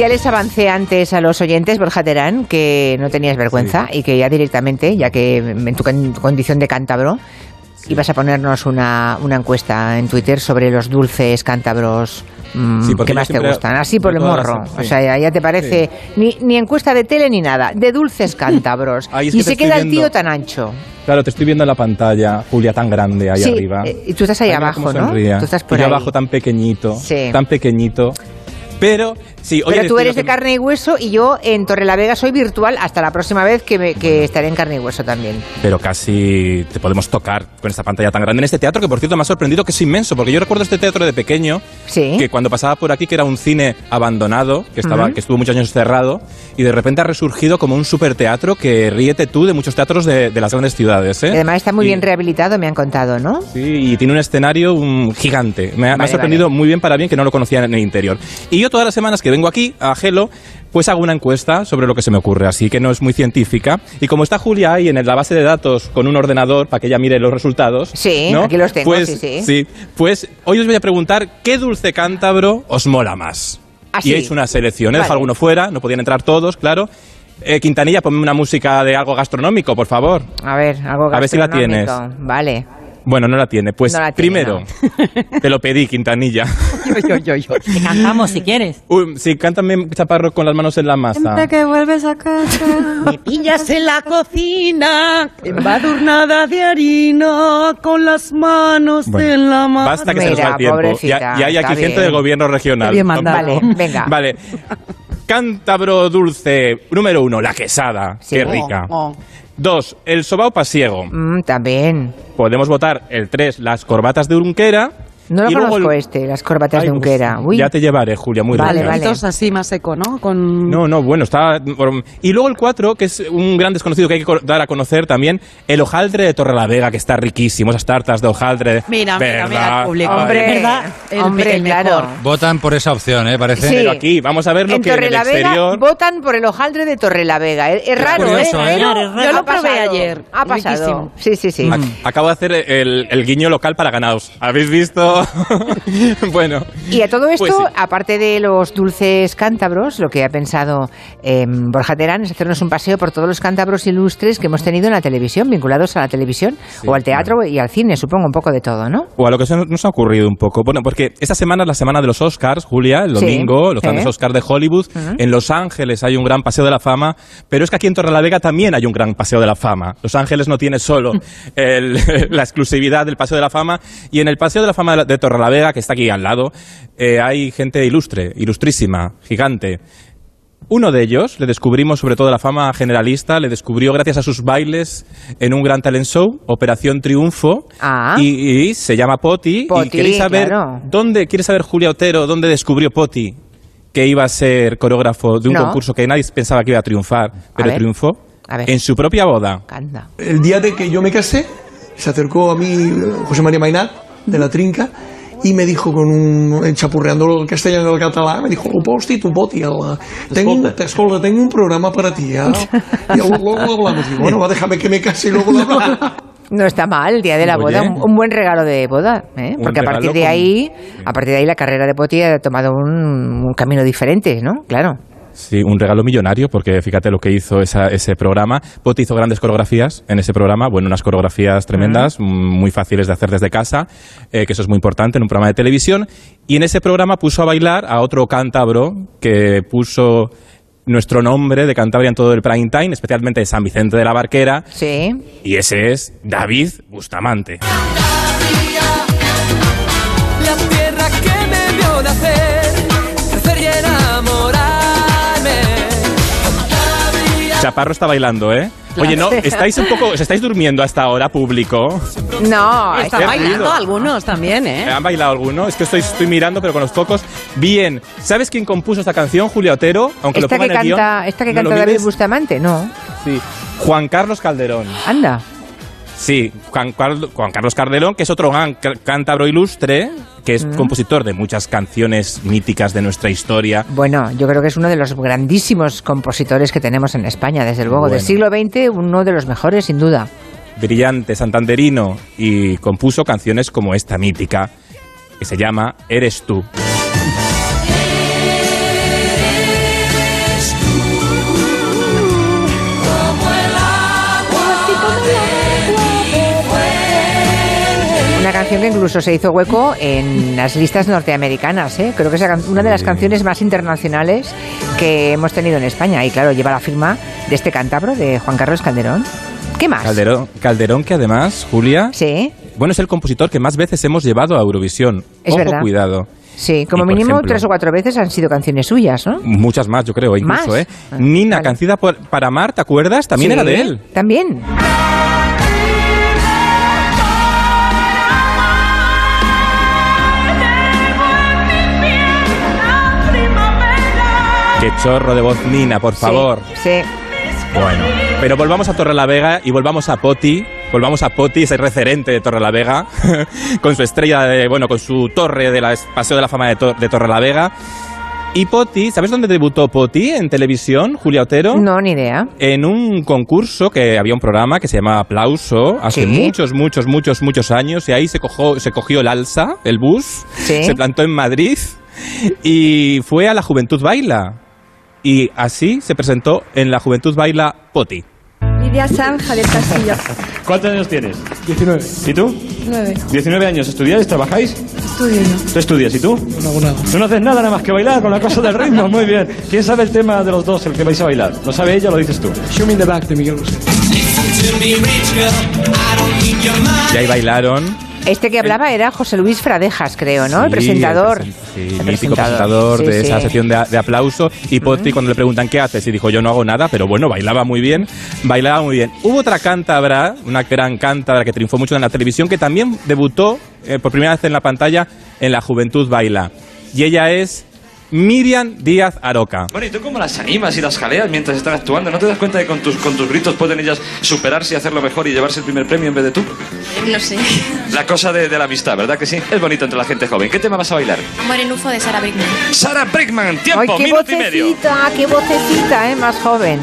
Ya les avancé antes a los oyentes, Borja Terán, que no tenías vergüenza y que ya directamente, ya que en tu con- condición de cántabro, ibas a ponernos una, una encuesta en Twitter sobre los dulces cántabros mm, Sí, que más te gustan. Así por el morro. las- O sí. sea, ya, te parece ni, ni encuesta de tele ni nada, de dulces cántabros. Ay, y que se queda el tío tan ancho. Claro, te estoy viendo en la pantalla, Julia, tan grande ahí Sí, arriba. eh, y tú estás ahí Ay, abajo, ¿no? Tú estás por y ahí. abajo tan pequeñito, Sí. tan pequeñito. Pero, sí, oye, Pero tú eres de carne y hueso y yo en Torrelavega soy virtual hasta la próxima vez que, me- que estaré en carne y hueso también. Pero casi te podemos tocar con esta pantalla tan grande en este teatro que, por cierto, me ha sorprendido que es inmenso, porque yo recuerdo este teatro de pequeño, Sí. que cuando pasaba por aquí, que era un cine abandonado, que, estaba, Ujú. que estuvo muchos años cerrado, y de repente ha resurgido como un superteatro que ríete tú de muchos teatros de, de las grandes ciudades. ¿eh? Además está muy Y- bien rehabilitado, me han contado, ¿no? Sí, y tiene un escenario um, gigante. Me ha, me ha Vale, sorprendido vale. muy bien para bien que no lo conocía en el interior. Y yo todas las semanas que vengo aquí a Gelo, pues hago una encuesta sobre lo que se me ocurre, así que no es muy científica. Y como está Julia ahí en la base de datos con un ordenador para que ella mire los resultados. Sí, ¿no? aquí los tengo, pues, sí, sí. Pues hoy os voy a preguntar qué dulce cántabro os mola más. Ah, y he hecho una selección, he dejado Vale. alguno fuera, no podían entrar todos, claro. Eh, Quintanilla, ponme una música de algo gastronómico, por favor. A ver, algo A ver si la gastronómico. tienes. Vale. Bueno, no la tiene. Pues No la tiene, primero, te lo pedí, Quintanilla. Te cantamos si quieres. Uy, sí, cántame, chaparro, con las manos en la masa. que vuelves a casa. Me pillas en la cocina, embadurnada de harina, con las manos Bueno, en la mano. Basta que se nos Mira, va el tiempo. Ya, ya hay aquí gente bien. del gobierno regional. Bien mandado. Vale, venga. Vale. Cántabro dulce, número uno, la quesada. Sí. Qué rica. Oh, oh. Dos, el sobao pasiego. Mm, también. Podemos votar el tres, las corbatas de Urunquera. No lo y luego conozco el- este, las corbatas Ay, de Unquera. Uy. Ya te llevaré, Julia, muy Vale, ricas. vale. Así más seco, ¿no? Con... No, no, bueno, está... Y luego el 4, que es un gran desconocido que hay que dar a conocer también, el hojaldre de Torrelavega, que está riquísimo, esas tartas de hojaldre. Mira, mira, mira ¿verdad? el público. Hombre, ¿verdad? El- hombre, el claro. mejor. Votan por esa opción, ¿eh? Parece. Sí. Pero aquí, vamos a ver lo En que en el exterior... votan por el hojaldre de Torrelavega. Es, es raro, curioso, ¿eh? ¿eh? Yo lo Ha probé pasado, ayer. Ha pasado. Riquísimo. Sí, sí, sí. Ac- Acabo de hacer el, el guiño local para ganados. ¿Habéis visto? bueno. Y a todo esto, Pues sí. aparte de los dulces cántabros, lo que ha pensado eh, Borja Terán es hacernos un paseo por todos los cántabros ilustres que hemos tenido en la televisión, vinculados a la televisión Sí, o al teatro y al cine, supongo, un poco de todo, ¿no? O a lo que nos ha ocurrido un poco. Bueno, porque esta semana es la semana de los Oscars, Julia, el Sí, domingo, los grandes Oscars de Hollywood. En Los Ángeles hay un gran paseo de la fama, pero es que aquí en Torrelavega también hay un gran paseo de la fama. Los Ángeles no tiene solo el- la exclusividad del paseo de la fama, y en el paseo de la fama de Torrelavega, que está aquí al lado, eh, hay gente ilustre, ilustrísima, gigante. Uno de ellos, le descubrimos sobre todo la fama generalista, le descubrió gracias a sus bailes en un gran talent show, Operación Triunfo, Ah. y, y se llama Poti. Poti, y queréis saber claro. dónde, quiere saber Julia Otero dónde descubrió Poti que iba a ser coreógrafo de un No. concurso que nadie pensaba que iba a triunfar, pero triunfó en su propia boda. Canta. El día de que yo me casé, se acercó a mí eh, José María Mainat, de la Trinca, y me dijo con un enchapurreando el castellano y el catalán, me dijo, "Oh, posti, tu poti, el, tengo un, te escolta, tengo un programa para ti, ¿eh?". Y luego hablamos, digo, bueno, va, déjame que me case y luego hablamos. No está mal el día de la Oye. boda, un, un buen regalo de boda, ¿eh? Porque a partir de con- ahí, a partir de ahí la carrera de Poti ha tomado un, un camino diferente, ¿no? Claro. Sí, un regalo millonario, porque fíjate lo que hizo esa- ese programa. Poti hizo grandes coreografías en ese programa, bueno, unas coreografías tremendas, mm, muy fáciles de hacer desde casa, eh, que eso es muy importante en un programa de televisión. Y en ese programa puso a bailar a otro cántabro que puso nuestro nombre de Cantabria en todo el prime time, especialmente de San Vicente de la Barquera, Sí. y ese es David Bustamante. Chaparro está bailando, ¿eh? Oye, no, estáis un poco, os estáis durmiendo hasta ahora, público. No, Está Qué bailando algunos también, ¿eh? ¿Han bailado alguno? Es que estoy, estoy mirando, pero con los focos. Bien. ¿Sabes quién compuso esta canción? Julia Otero. Aunque esta lo que ponga en el canta, guion, esta que ¿no lo canta David? Bustamante, no. Sí. Juan Carlos Calderón. Anda. Sí, Juan, Carl- Juan Carlos Calderón, que es otro gran cántabro ilustre, que Mm. es compositor de muchas canciones míticas de nuestra historia. Bueno, yo creo que es uno de los grandísimos compositores que tenemos en España, desde luego. Del siglo XX, uno de los mejores, sin duda. brillante santanderino y compuso canciones como esta mítica que se llama Eres tú. Canción que incluso se hizo hueco en las listas norteamericanas. ¿eh? Creo que es una de las canciones más internacionales que hemos tenido en España. Y claro, lleva la firma de este cántabro, de Juan Carlos Calderón. ¿Qué más? Calderón, Calderón que además, Julia, Sí, bueno, es el compositor que más veces hemos llevado a Eurovisión. Es Ojo, verdad. cuidado. sí. Como Y, mínimo ejemplo- tres o cuatro veces han sido canciones suyas, ¿no? Muchas más, yo creo, incluso, ¿Más? ¿eh? Ah, Nina, vale. Cancida por- para Amar, ¿te acuerdas? También Sí, era de él. También. Qué chorro de voz, Nina, por favor. Sí. sí. Bueno, pero volvamos a Torrelavega y volvamos a Poti. Volvamos a Poti, ese referente de Torrelavega, con su estrella, de, bueno, con su torre de la Paseo de la Fama de, Tor- de Torrelavega. Y Poti, ¿sabes dónde debutó Poti en televisión, Julia Otero? No, ni idea. En un concurso que había un programa que se llamaba Aplauso hace Sí. muchos, muchos, muchos, muchos años y ahí se, cogió se cogió el alza, el bus, Sí. se plantó en Madrid y fue a la Juventud Baila. Y así se presentó en la Juventud Baila Poti. Lidia Zanja del Castillo. ¿Cuántos años tienes? 19. ¿Y tú? 9. 19 años. ¿Estudiáis? ¿Trabajáis? Estudio yo. ¿Tú estudias? ¿Y tú? No hago nada. Tú no haces nada nada más que bailar con la cosa del ritmo. Muy bien. ¿Quién sabe el tema de los dos, el que vais a bailar? ¿Lo sabe ella o lo dices tú? Show me in the back de Miguel Bosé. Y ahí bailaron. Este que hablaba era José Luis Fradejas, creo, ¿no? el presentador. presen- sí, El mítico presentador Sí, de sí. esa sección de, de aplauso. Y Poti, cuando le preguntan qué haces, y dijo, yo no hago nada, pero bueno, bailaba muy bien. Bailaba muy bien. Hubo otra cántabra, una gran cántabra que triunfó mucho en la televisión, que también debutó eh, por primera vez en la pantalla en La Juventud Baila. Y ella es Miriam Díaz Aroca. Bueno, ¿y tú cómo las animas y las jaleas mientras están actuando? ¿No te das cuenta de que con tus, con tus gritos pueden ellas superarse y hacerlo mejor y llevarse el primer premio en vez de tú? No sé. La cosa de, de la amistad, ¿verdad que sí? Es bonito entre la gente joven. ¿Qué tema vas a bailar? Amor en UFO de Sara Brickman. Sara Brickman, tiempo, Ay, qué minuto y medio. vocecita, qué vocecita, ¿eh? Más joven.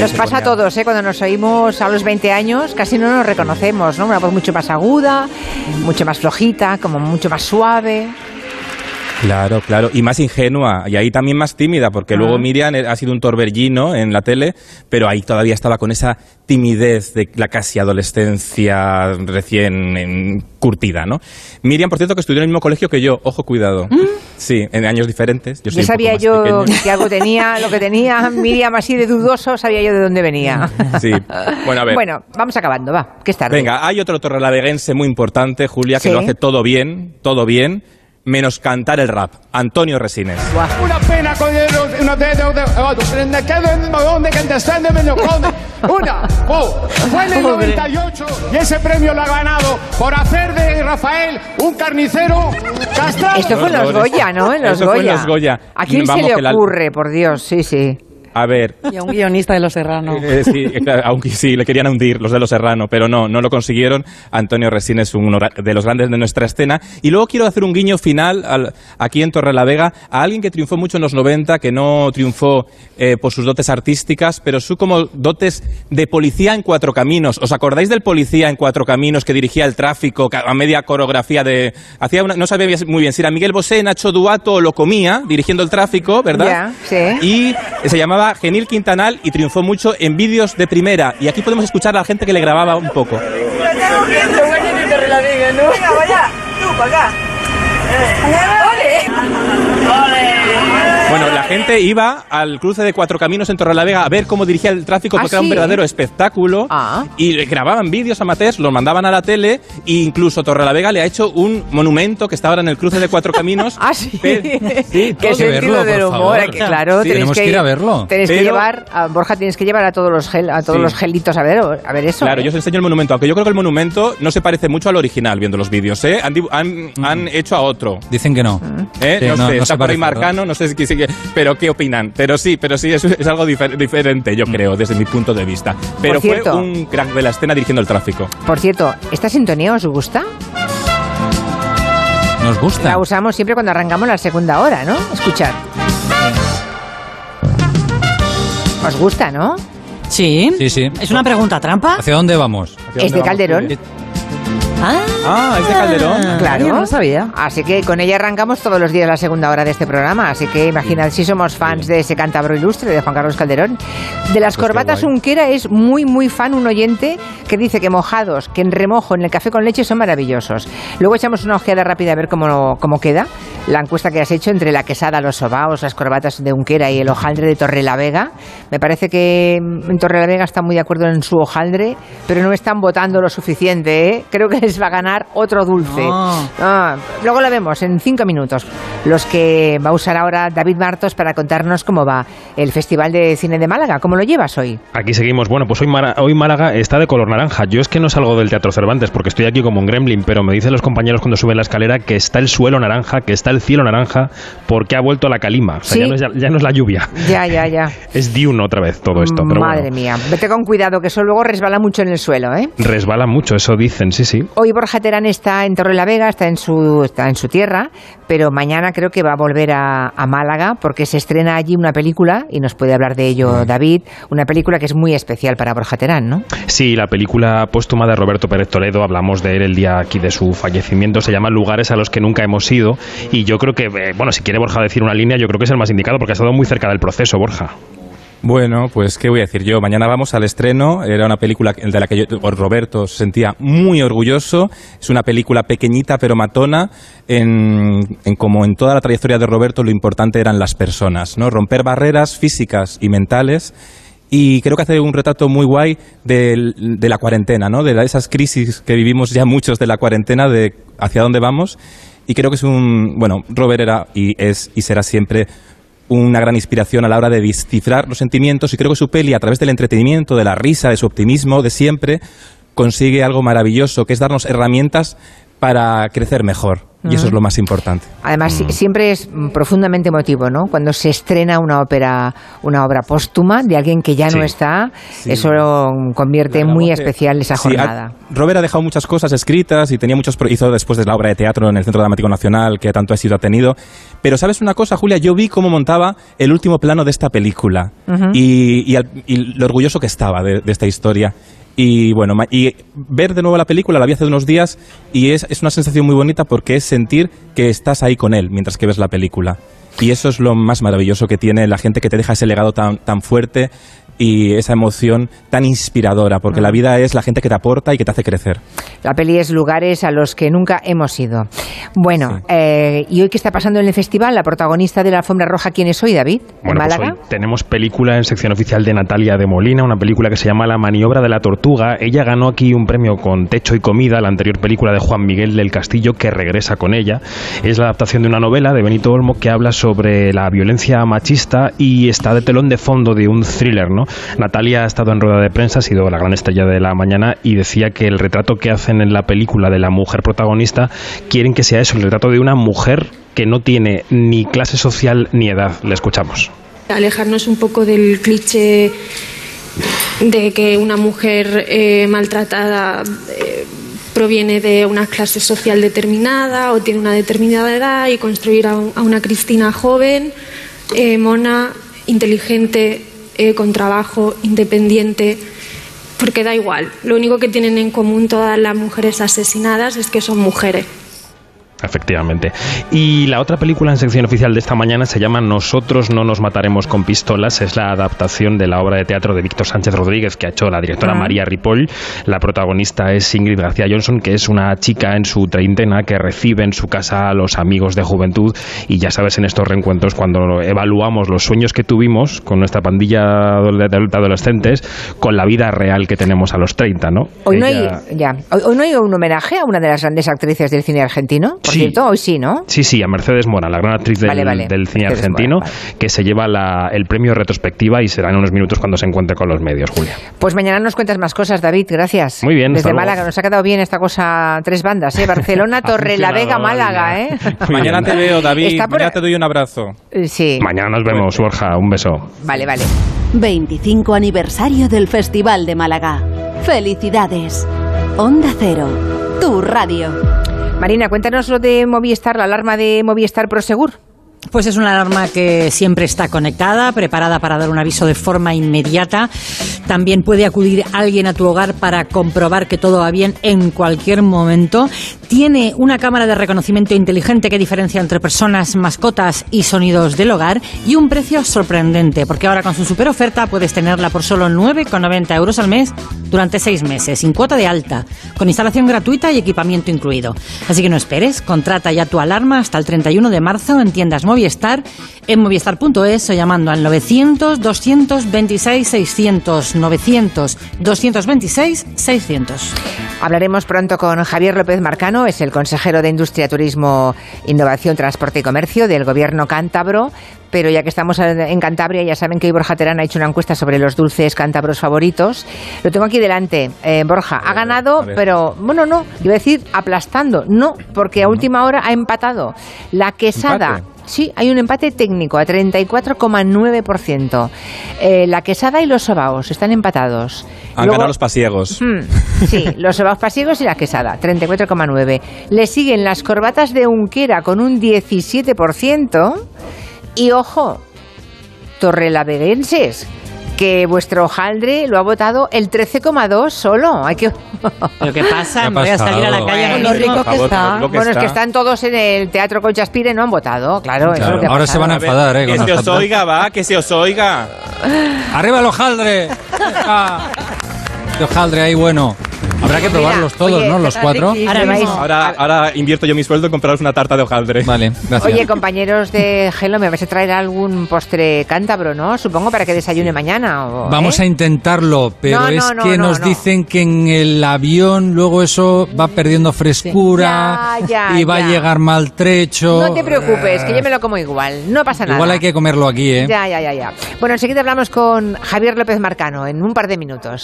Nos pasa a todos, ¿eh? Cuando nos oímos a los 20 años, casi no nos reconocemos, ¿no? Una voz mucho más aguda, mucho más flojita, como mucho más suave. Claro, claro, y más ingenua, y ahí también más tímida, porque luego Miriam ha sido un torbellino en la tele, pero ahí todavía estaba con esa timidez de la casi adolescencia recién curtida, ¿no? Miriam, por cierto, que estudió en el mismo colegio que yo, ojo, cuidado. Sí, en años diferentes. Yo sabía yo pequeño. que algo tenía, lo que tenía Miriam así de dudoso, sabía yo de dónde venía. Sí, bueno, a ver. Bueno, vamos acabando, va, que es tarde. Venga, hay otro torrelaveguense muy importante, Julia, que Sí. lo hace todo bien, todo bien, menos cantar el rap. Antonio Resines. Una pena con el, una oh, fue en el 98 y ese premio lo ha ganado por hacer de Rafael un carnicero castrado. Esto fue en los Goya, ¿no? En los Eso fue en Goya. los Goya. ¿A quién Vamos, se le la- ocurre, por Dios? Sí, sí. A ver, Y a un guionista de Los Serrano. Eh, sí, eh, claro, aunque sí, le querían hundir los de los Serrano, pero no, no lo consiguieron. Antonio Resines es uno de los grandes de nuestra escena. Y luego quiero hacer un guiño final al- aquí en Torrelavega a alguien que triunfó mucho en los 90, que no triunfó eh, por sus dotes artísticas, pero su como dotes de policía en cuatro caminos. ¿Os acordáis del policía en cuatro caminos que dirigía el tráfico a media coreografía de... hacía una- no sabía muy bien si era Miguel Bosé, Nacho Duato o lo comía, dirigiendo el tráfico, ¿verdad? Ya, sí. Y se llamaba Genil Quintanal y triunfó mucho en vídeos de primera. Y aquí podemos escuchar a la gente que le grababa un poco. Bueno, la gente iba al cruce de Cuatro Caminos en Torrelavega a ver cómo dirigía el tráfico ¿Ah, porque era un sí? verdadero espectáculo. Ah. Y grababan vídeos amateurs, los mandaban a la tele e incluso Torrelavega le ha hecho un monumento que está ahora en el cruce de Cuatro Caminos. Ah, sí. Sí, Qué sentido verlo, del humor. que claro, Sí, tenéis tenemos que ir a verlo. Tenéis que llevar, a Borja, tienes que llevar a todos los gel, a todos Sí. los gelitos a ver, a ver eso. Claro, ¿eh? yo os enseño el monumento, aunque yo creo que el monumento no se parece mucho al original viendo los vídeos, ¿eh? Han, han hecho a otro. Dicen que no. ¿eh? Sí, no, no- sé, no está se por ahí parece, ¿verdad? Marcano, no sé si, pero qué opinan. Pero sí, pero sí, es, es algo difer- diferente, yo creo, desde mi punto de vista. Pero fue cierto. un crack de la escena dirigiendo el tráfico. Por cierto, ¿esta sintonía os gusta? Nos gusta. La usamos siempre cuando arrancamos la segunda hora, ¿no? Escuchar. ¿Os gusta, no? Sí. Sí, sí. ¿Es una pregunta trampa? ¿Hacia dónde vamos? Es de Calderón. Ah, es de Calderón. Claro. no lo sabía. Así que con ella arrancamos todos los días la segunda hora de este programa. Así que imaginad si somos fans de ese cántabro ilustre de Juan Carlos Calderón. De las Pues corbatas. Unquera es muy, muy fan un oyente que dice que mojados, que en remojo, en el café con leche son maravillosos. Luego echamos una ojeada rápida a ver cómo, cómo queda la encuesta que has hecho entre la quesada, los sobaos, las corbatas de Unquera y el hojaldre de Torrelavega. Me parece que mm, en Torrelavega está muy de acuerdo en su hojaldre, pero no están votando lo suficiente. ¿eh? Creo que les va a ganar otro dulce. No. Ah, luego lo vemos en cinco minutos. Los que va a usar ahora David Martos para contarnos cómo va el Festival de Cine de Málaga. ¿Cómo lo llevas hoy? Aquí seguimos. Bueno, pues hoy, Mara- hoy Málaga está de color naranja. Yo es que no salgo del Teatro Cervantes porque estoy aquí como un gremlin, pero me dicen los compañeros cuando suben la escalera que está el suelo naranja, que está el cielo naranja, porque ha vuelto la calima. O sea, Sí. ya, no es, ya- ya no es la lluvia. Ya, ya, ya. Es Dune otra vez todo esto. Pero Madre bueno, mía. Vete con cuidado, que eso luego resbala mucho en el suelo, ¿eh? resbala mucho, eso dicen, sí, sí. Hoy Borja Terán está en Torrelavega, está en su está en su tierra, pero mañana creo que va a volver a, a Málaga porque se estrena allí una película y nos puede hablar de ello David, una película que es muy especial para Borja Terán, ¿no? Sí, la película póstuma de Roberto Pérez Toledo, hablamos de él el día aquí de su fallecimiento, se llama Lugares a los que nunca hemos ido y yo creo que, eh, bueno, si quiere Borja decir una línea, yo creo que es el más indicado porque ha estado muy cerca del proceso, Borja. Bueno, pues qué voy a decir yo. Mañana vamos al estreno. Era una película de la que yo, Roberto se sentía muy orgulloso. Es una película pequeñita pero matona. En, en como en toda la trayectoria de Roberto, lo importante eran las personas, ¿no? Romper barreras físicas y mentales. Y creo que hace un retrato muy guay de, la cuarentena, ¿no? De esas crisis que vivimos ya muchos de la cuarentena, de hacia dónde vamos. Y creo que es un. Bueno, Robert era y es y será siempre una gran inspiración a la hora de descifrar los sentimientos y creo que su peli, a través del entretenimiento, de la risa, de su optimismo, de siempre, consigue algo maravilloso, que es darnos herramientas para crecer mejor. Y eso es lo más importante. Además, si- siempre es mm, profundamente emotivo, ¿no? Cuando se estrena una ópera, una obra póstuma de alguien que ya no está, Sí. eso lo convierte La muy especial esa Sí, ha- jornada. Robert ha dejado muchas cosas escritas y tenía muchos hizo después de la obra de teatro en el Centro Dramático Nacional que tanto éxito ha tenido. Pero sabes una cosa, Julia, yo vi cómo montaba el último plano de esta película y, y al- y lo orgulloso que estaba de, de esta historia. Y bueno, y ver de nuevo la película, la vi hace unos días y es, es una sensación muy bonita porque es sentir que estás ahí con él mientras que ves la película. Y eso es lo más maravilloso que tiene la gente que te deja ese legado tan, tan fuerte y esa emoción tan inspiradora, porque la vida es la gente que te aporta y que te hace crecer. La peli es lugares a los que nunca hemos ido. Bueno, eh, ¿y hoy qué está pasando en el festival? La protagonista de la alfombra roja, ¿quién es hoy, David? ¿En Bueno, pues Málaga? hoy tenemos película en sección oficial de Natalia de Molina, una película que se llama La maniobra de la tortuga. Ella ganó aquí un premio con Techo y Comida, la anterior película de Juan Miguel del Castillo, que regresa con ella. Es la adaptación de una novela de Benito Olmo que habla sobre la violencia machista y está de telón de fondo de un thriller, ¿no? Natalia ha estado en rueda de prensa, ha sido la gran estrella de la mañana y decía que el retrato que en la película de la mujer protagonista quieren que sea eso, el retrato de una mujer que no tiene ni clase social ni edad. Le escuchamos. alejarnos un poco del cliché de que una mujer eh, maltratada eh, proviene de una clase social determinada o tiene una determinada edad y construir a, un- a una Cristina joven, eh, mona, inteligente, con trabajo, independiente, porque da igual. Lo único que tienen en común todas las mujeres asesinadas es que son mujeres. Efectivamente. Y la otra película en sección oficial de esta mañana se llama Nosotros no nos mataremos con pistolas. Es la adaptación de la obra de teatro de Víctor Sánchez Rodríguez que ha hecho la directora. María Ripoll. La protagonista es Ingrid García Johnson, que es una chica en su treintena que recibe en su casa a los amigos de juventud. Y ya sabes, en estos reencuentros, cuando evaluamos los sueños que tuvimos con nuestra pandilla de adolescentes, con la vida real que tenemos a los 30, ¿no? Hoy no, hay, ya. Hoy, hoy no hay un homenaje a una de las grandes actrices del cine argentino. Por Sí. cierto, hoy sí, ¿no? Sí, sí, a Mercedes Mora, la gran actriz del, Vale, vale. del cine Mercedes argentino, Mora, que se lleva la- el premio retrospectiva y será en unos minutos cuando se encuentre con los medios, Julia. Pues mañana nos cuentas más cosas, David. Gracias. Muy bien, Desde. Málaga. Nos ha quedado bien esta cosa. Tres bandas, ¿eh? Barcelona, Torre la Vega, Málaga, ¿eh? Mañana te veo, David. Está por- Mañana te doy un abrazo. Eh, Sí. Mañana nos vemos, Borja. Un beso. Vale, vale. 25 aniversario del Festival de Málaga. Felicidades. Onda Cero, tu radio. Marina, cuéntanos lo de Movistar, la alarma de Movistar Prosegur. Pues es una alarma que siempre está conectada, preparada para dar un aviso de forma inmediata. También puede acudir alguien a tu hogar para comprobar que todo va bien en cualquier momento. Tiene una cámara de reconocimiento inteligente que diferencia entre personas, mascotas y sonidos del hogar y un precio sorprendente, porque ahora con su super oferta puedes tenerla por solo 9,90 euros al mes durante seis meses, sin cuota de alta, con instalación gratuita y equipamiento incluido. Así que no esperes, contrata ya tu alarma hasta el 31 de marzo en tiendas Movistar, en movistar.es o llamando al 900 226 600 900 226 600. Hablaremos pronto con Javier López Marcano, es el consejero de Industria, Turismo, Innovación, Transporte y Comercio del Gobierno cántabro. Pero ya que estamos en Cantabria, ya saben que hoy Borja Terán ha hecho una encuesta sobre los dulces cántabros favoritos. Lo tengo aquí delante. Eh, Borja, ha ganado, pero bueno, no, iba a decir aplastando. No, porque a última hora ha empatado. La quesada. ¿Empate? Sí, hay un empate técnico a 34,9%. Eh, la quesada y los sobaos están empatados. Han Luego- ganado los pasiegos. Sí, los sobaos pasiegos y la quesada, 34,9. Le siguen las corbatas de Unquera con un 17%. Y ojo, torrelaveguenses, que vuestro hojaldre lo ha votado el 13,2 solo. Hay que... ¿Pero qué pasa? ¿Qué ha Me voy a salir a la calle Bueno, lo rico que Bueno, es que está. están todos en el Teatro Conchaspire, no han votado, claro. eso es lo que ha ahora se van a enfadar, ¿eh? Que con se os oiga, va, que se os oiga. ¡Arriba el hojaldre! Ah, de hojaldre ahí bueno. Habrá que probarlos todos, oye, ¿no? Los cuatro. sí, Ahora sí, vais- Ahora, ahora invierto yo mi sueldo en compraros una tarta de hojaldre. Vale, gracias. Oye, compañeros de Gelo, me vais a traer algún postre cántabro, ¿no? Supongo para que desayune mañana. o- Vamos ¿eh? a intentarlo, pero No, no, es no, que no, nos no. dicen que en el avión luego eso va perdiendo frescura Ya, ya, y va ya. a llegar maltrecho. No te preocupes, que yo me lo como igual, no pasa nada. Igual hay que comerlo aquí, ¿eh? Ya, ya, ya, ya. Bueno, enseguida hablamos con Javier López Marcano en un par de minutos.